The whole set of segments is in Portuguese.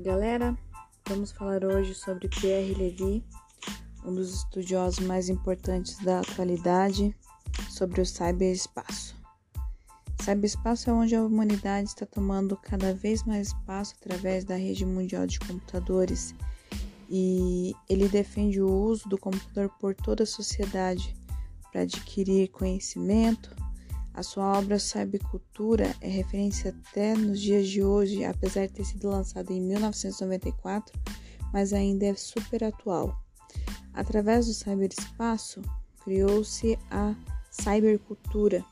Galera, vamos falar hoje sobre Pierre Levy, um dos estudiosos mais importantes da atualidade, sobre o cyberespaço. Cyberespaço é onde a humanidade está tomando cada vez mais espaço através da rede mundial de computadores e ele defende o uso do computador por toda a sociedade para adquirir conhecimento, a sua obra Cybercultura é referência até nos dias de hoje, apesar de ter sido lançada em 1994, mas ainda é super atual. Através do cyberespaço, criou-se a cybercultura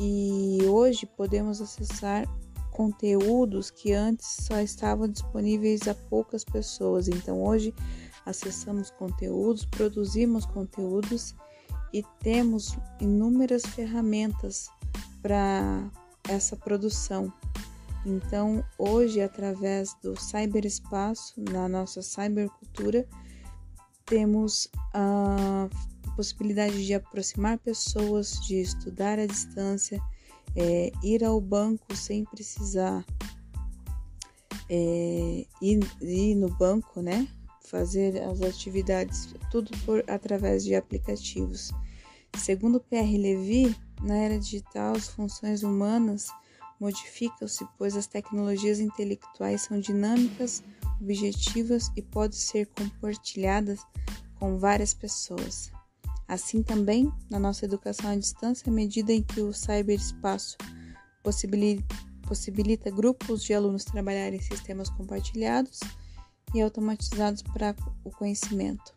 e hoje podemos acessar conteúdos que antes só estavam disponíveis a poucas pessoas. Então hoje acessamos conteúdos, produzimos conteúdos e temos inúmeras ferramentas para essa produção. Então, hoje, através do cyberespaço, na nossa cybercultura, temos a possibilidade de aproximar pessoas, de estudar à distância, é, ir ao banco sem precisar é, ir, ir no banco, né? Fazer as atividades tudo por através de aplicativos. Segundo Pierre Levy, na era digital as funções humanas modificam-se, pois as tecnologias intelectuais são dinâmicas, objetivas e podem ser compartilhadas com várias pessoas. Assim também, na nossa educação à distância, à medida em que o cyberespaço possibilita, possibilita grupos de alunos trabalharem em sistemas compartilhados, e automatizados para o conhecimento.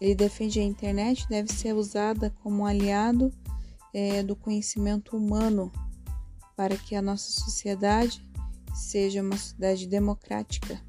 Ele defende a internet deve ser usada como aliado é, do conhecimento humano para que a nossa sociedade seja uma sociedade democrática